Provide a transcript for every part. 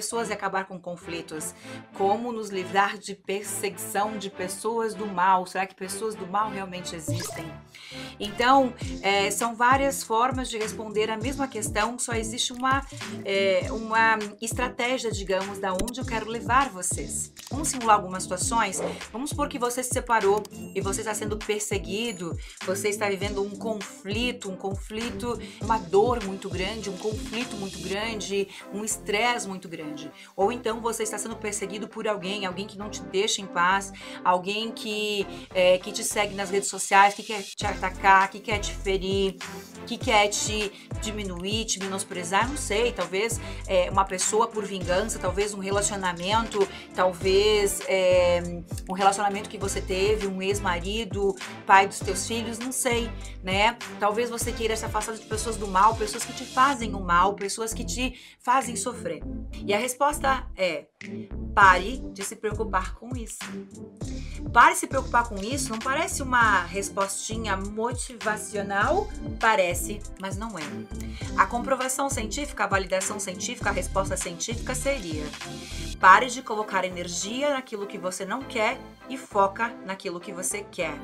Pessoas e acabar com conflitos? Como nos livrar de perseguição de pessoas do mal? Será que pessoas do mal realmente existem? Então, é, são várias formas de responder a mesma questão, só existe uma, é, uma estratégia, digamos, da onde eu quero levar vocês. Vamos simular algumas situações? Vamos supor que você se separou e você está sendo perseguido, você está vivendo um conflito, um conflito, uma dor muito grande, um conflito muito grande, um estresse muito grande. Ou então você está sendo perseguido por alguém, alguém que não te deixa em paz, alguém que, é, que te segue nas redes sociais, que quer te atacar, que quer te ferir, que quer te diminuir, te menosprezar, não sei, talvez é, uma pessoa por vingança, talvez um relacionamento, talvez é, um relacionamento que você teve, um ex-marido, pai dos teus filhos, não sei, né? Talvez você queira se afastar de pessoas do mal, pessoas que te fazem o mal, pessoas que te fazem sofrer. E a resposta é: pare de se preocupar com isso. Pare de se preocupar com isso não parece uma respostinha motivacional? Parece, mas não é. A comprovação científica, a validação científica, a resposta científica seria: pare de colocar energia naquilo que você não quer e foca naquilo que você quer.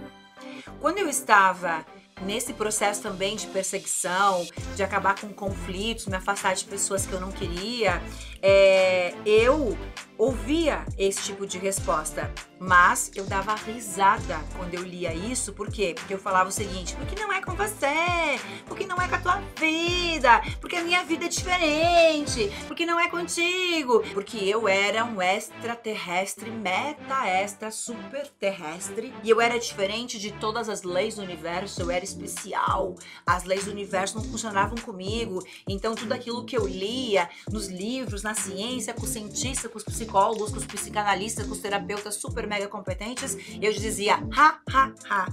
Quando eu estava nesse processo também de perseguição, de acabar com conflitos, me afastar de pessoas que eu não queria, é, eu ouvia esse tipo de resposta, mas eu dava risada quando eu lia isso, por quê? Porque eu falava o seguinte: porque não é com você, porque não é com a tua vida, porque a minha vida é diferente, porque não é contigo, porque eu era um extraterrestre, meta extra, super terrestre, e eu era diferente de todas as leis do universo, eu era especial, as leis do universo não funcionavam comigo, então tudo aquilo que eu lia nos livros, na ciência, com os cientistas, com os psicólogos, com os psicanalistas, com os terapeutas super mega competentes, eu dizia, ha, ha, ha.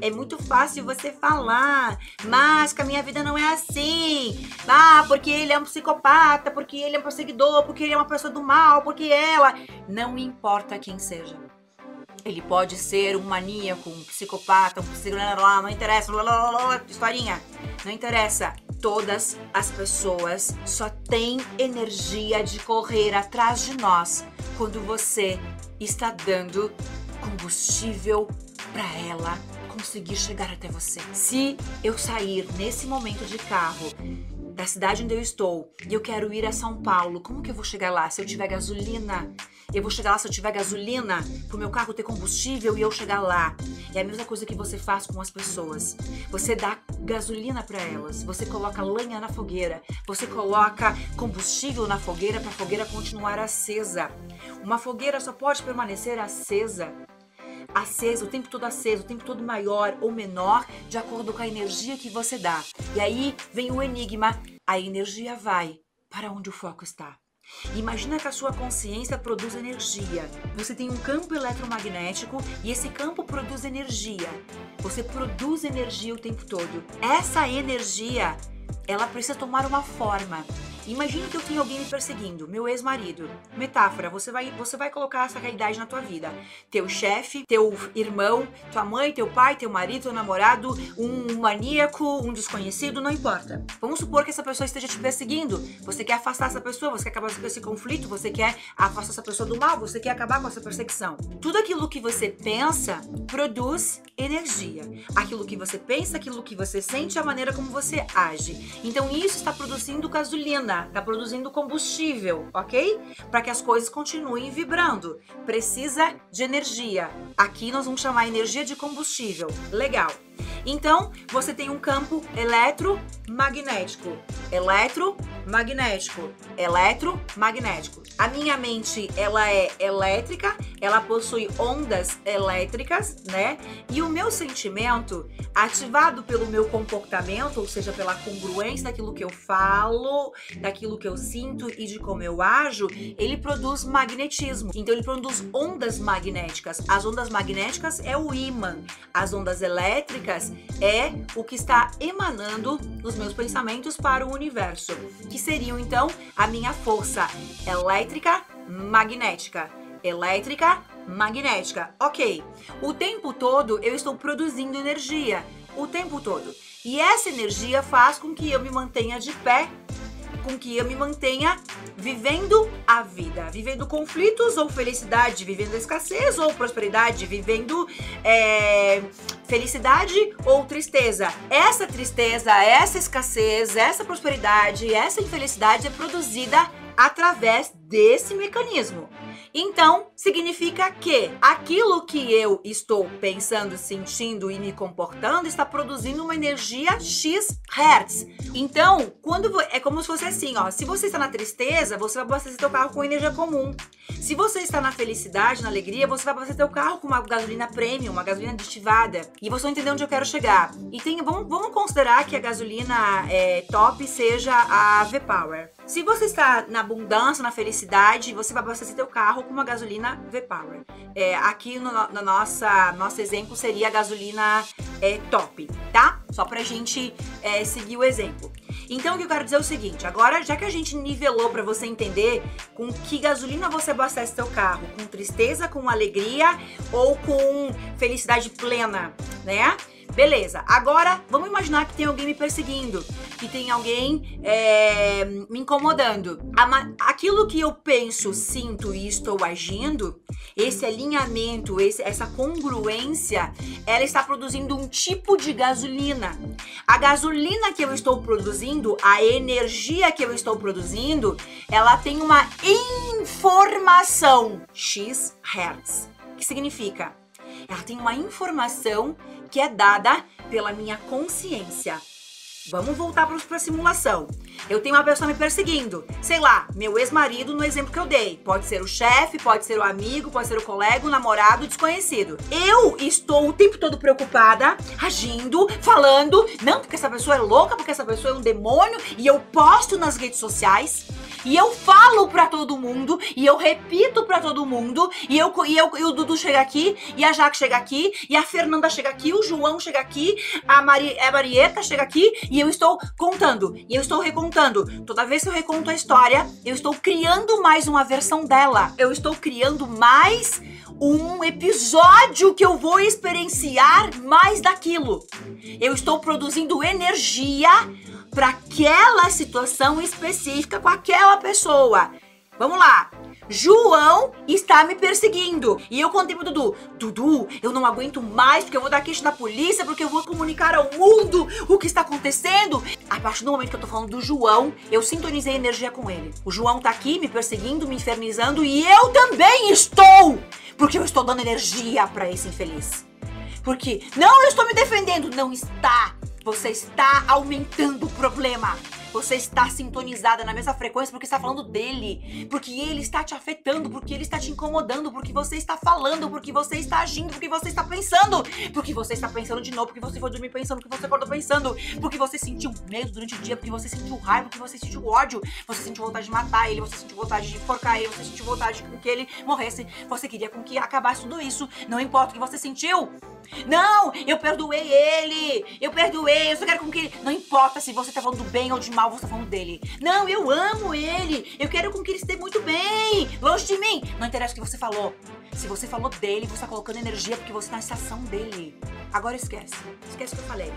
É muito fácil você falar, mas que a minha vida não é assim. Ah, porque ele é um psicopata, porque ele é um perseguidor, porque ele é uma pessoa do mal, porque ela. Não importa quem seja. Ele pode ser um maníaco, um psicopata, um psicopata, não interessa, historinha. Não interessa todas as pessoas só têm energia de correr atrás de nós quando você está dando combustível para ela conseguir chegar até você. Se eu sair nesse momento de carro da cidade onde eu estou e eu quero ir a São Paulo, como que eu vou chegar lá se eu tiver gasolina? Eu vou chegar lá se eu tiver gasolina pro meu carro ter combustível e eu chegar lá. É a mesma coisa que você faz com as pessoas. Você dá gasolina para elas, você coloca lenha na fogueira, você coloca combustível na fogueira para a fogueira continuar acesa. Uma fogueira só pode permanecer acesa acesa, o tempo todo acesa, o tempo todo maior ou menor, de acordo com a energia que você dá. E aí vem o enigma: a energia vai para onde o foco está. Imagina que a sua consciência produz energia. Você tem um campo eletromagnético e esse campo produz energia. Você produz energia o tempo todo. Essa energia, ela precisa tomar uma forma. Imagine que eu tenho alguém me perseguindo, meu ex-marido. Metáfora, você vai, você vai colocar essa realidade na tua vida. Teu chefe, teu irmão, tua mãe, teu pai, teu marido, teu namorado, um maníaco, um desconhecido, não importa. Vamos supor que essa pessoa esteja te perseguindo. Você quer afastar essa pessoa, você quer acabar com esse conflito, você quer afastar essa pessoa do mal, você quer acabar com essa perseguição. Tudo aquilo que você pensa produz energia. Aquilo que você pensa, aquilo que você sente, a maneira como você age. Então isso está produzindo gasolina está produzindo combustível, ok? Para que as coisas continuem vibrando. Precisa de energia. Aqui nós vamos chamar energia de combustível. Legal. Então, você tem um campo eletromagnético, eletromagnético, eletromagnético. A minha mente, ela é elétrica, ela possui ondas elétricas, né? E o meu sentimento, ativado pelo meu comportamento, ou seja, pela congruência daquilo que eu falo, daquilo que eu sinto e de como eu ajo, ele produz magnetismo. Então ele produz ondas magnéticas. As ondas magnéticas é o ímã. As ondas elétricas é o que está emanando nos meus pensamentos para o universo, que seriam então a minha força elétrica magnética. Elétrica magnética. OK. O tempo todo eu estou produzindo energia, o tempo todo. E essa energia faz com que eu me mantenha de pé com que eu me mantenha vivendo a vida, vivendo conflitos ou felicidade, vivendo escassez ou prosperidade, vivendo é, felicidade ou tristeza. Essa tristeza, essa escassez, essa prosperidade, essa infelicidade é produzida através desse mecanismo. Então, significa que aquilo que eu estou pensando, sentindo e me comportando está produzindo uma energia X Hertz. Então, quando é como se fosse assim, ó, se você está na tristeza, você vai abastecer seu carro com energia comum. Se você está na felicidade, na alegria, você vai abastecer seu carro com uma gasolina premium, uma gasolina aditivada. E você vai entender onde eu quero chegar. E tem, vamos, vamos considerar que a gasolina é, top seja a V-Power. Se você está na abundância, na felicidade, você vai abastecer seu carro com uma gasolina V-Power. É, aqui no, no nossa, nosso exemplo seria a gasolina é, top, tá? Só pra gente é, seguir o exemplo. Então, o que eu quero dizer é o seguinte: agora, já que a gente nivelou para você entender com que gasolina você abastece seu carro, com tristeza, com alegria ou com felicidade plena, né? Beleza, agora vamos imaginar que tem alguém me perseguindo, que tem alguém é, me incomodando. Aquilo que eu penso, sinto e estou agindo, esse alinhamento, esse, essa congruência, ela está produzindo um tipo de gasolina. A gasolina que eu estou produzindo, a energia que eu estou produzindo, ela tem uma informação X Hertz. que significa? Ela tem uma informação que é dada pela minha consciência. Vamos voltar para a simulação. Eu tenho uma pessoa me perseguindo. Sei lá, meu ex-marido no exemplo que eu dei. Pode ser o chefe, pode ser o amigo, pode ser o colega, o namorado, o desconhecido. Eu estou o tempo todo preocupada, agindo, falando. Não, porque essa pessoa é louca, porque essa pessoa é um demônio. E eu posto nas redes sociais. E eu falo pra todo mundo, e eu repito pra todo mundo, e eu e, eu, e o Dudu chega aqui, e a Jaque chega aqui, e a Fernanda chega aqui, o João chega aqui, a, Mari, a Marieta chega aqui, e eu estou contando, e eu estou recontando. Toda vez que eu reconto a história, eu estou criando mais uma versão dela. Eu estou criando mais um episódio que eu vou experienciar mais daquilo. Eu estou produzindo energia para aquela situação específica com aquela pessoa. Vamos lá. João está me perseguindo. E eu contei pro Dudu: Dudu, eu não aguento mais porque eu vou dar queixa na polícia, porque eu vou comunicar ao mundo o que está acontecendo. A partir do momento que eu tô falando do João, eu sintonizei energia com ele. O João tá aqui me perseguindo, me infernizando e eu também estou! Porque eu estou dando energia para esse infeliz. Porque, não, eu estou me defendendo. Não está. Você está aumentando o problema. Você está sintonizada na mesma frequência porque está falando dele, porque ele está te afetando, porque ele está te incomodando, porque você está falando, porque você está agindo, porque você está pensando, porque você está pensando de novo, porque você foi dormir pensando, porque você acordou pensando, porque você sentiu medo durante o dia, porque você sentiu raiva, porque você sentiu ódio, você sentiu vontade de matar ele, você sentiu vontade de enforcar ele, você sentiu vontade de que ele morresse, você queria com que acabasse tudo isso, não importa o que você sentiu. Não, eu perdoei ele, eu perdoei, eu só quero com que ele. Não importa se você está falando do bem ou de mal você tá falando dele. Não, eu amo ele. Eu quero com que ele esteja muito bem. Longe de mim. Não interessa o que você falou. Se você falou dele, você tá colocando energia porque você tá na estação dele. Agora esquece. Esquece o que eu falei.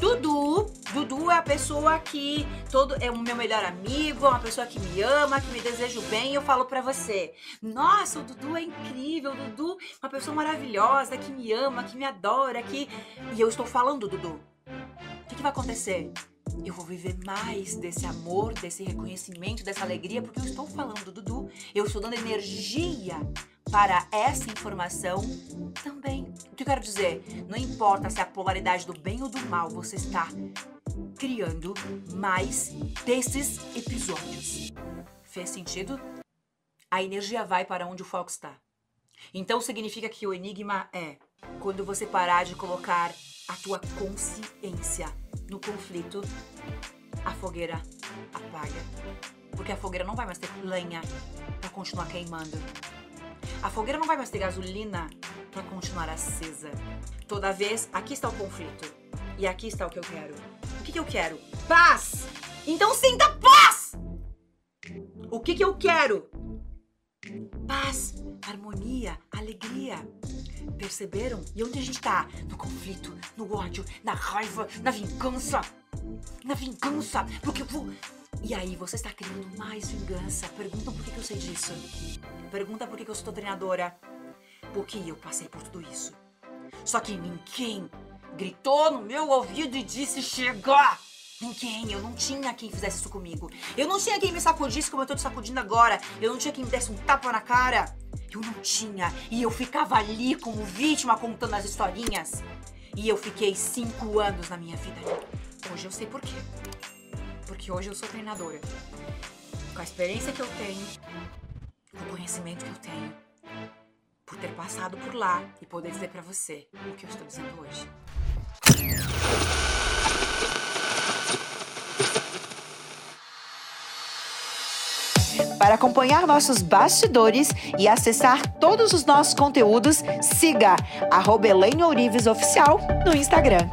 Dudu, Dudu é a pessoa que todo é o meu melhor amigo, é uma pessoa que me ama, que me deseja o bem. E eu falo para você, nossa, o Dudu é incrível, o Dudu é uma pessoa maravilhosa, que me ama, que me adora, que e eu estou falando, Dudu. O que, que vai acontecer? eu vou viver mais desse amor, desse reconhecimento, dessa alegria, porque eu estou falando, Dudu, eu estou dando energia para essa informação também. O que eu quero dizer? Não importa se é a polaridade do bem ou do mal, você está criando mais desses episódios. Fez sentido? A energia vai para onde o foco está. Então significa que o enigma é quando você parar de colocar a tua consciência no conflito, a fogueira apaga. Porque a fogueira não vai mais ter lenha para continuar queimando. A fogueira não vai mais ter gasolina para continuar acesa. Toda vez, aqui está o conflito. E aqui está o que eu quero. O que, que eu quero? Paz! Então sinta paz! O que, que eu quero? Paz, harmonia, alegria. Perceberam? E onde a gente tá? No conflito, no ódio, na raiva, na vingança. Na vingança. Porque eu vou. E aí, você está criando mais vingança. Perguntam por que, que eu sei disso. Pergunta por que, que eu sou treinadora. Porque eu passei por tudo isso. Só que ninguém gritou no meu ouvido e disse: chega! Ninguém, eu não tinha quem fizesse isso comigo. Eu não tinha quem me sacudisse como eu tô te sacudindo agora. Eu não tinha quem me desse um tapa na cara. Eu não tinha. E eu ficava ali como vítima contando as historinhas. E eu fiquei cinco anos na minha vida. Hoje eu sei por quê. Porque hoje eu sou treinadora. Com a experiência que eu tenho, com o conhecimento que eu tenho, por ter passado por lá e poder dizer para você o que eu estou dizendo hoje. Para acompanhar nossos bastidores e acessar todos os nossos conteúdos, siga arroba Oficial no Instagram.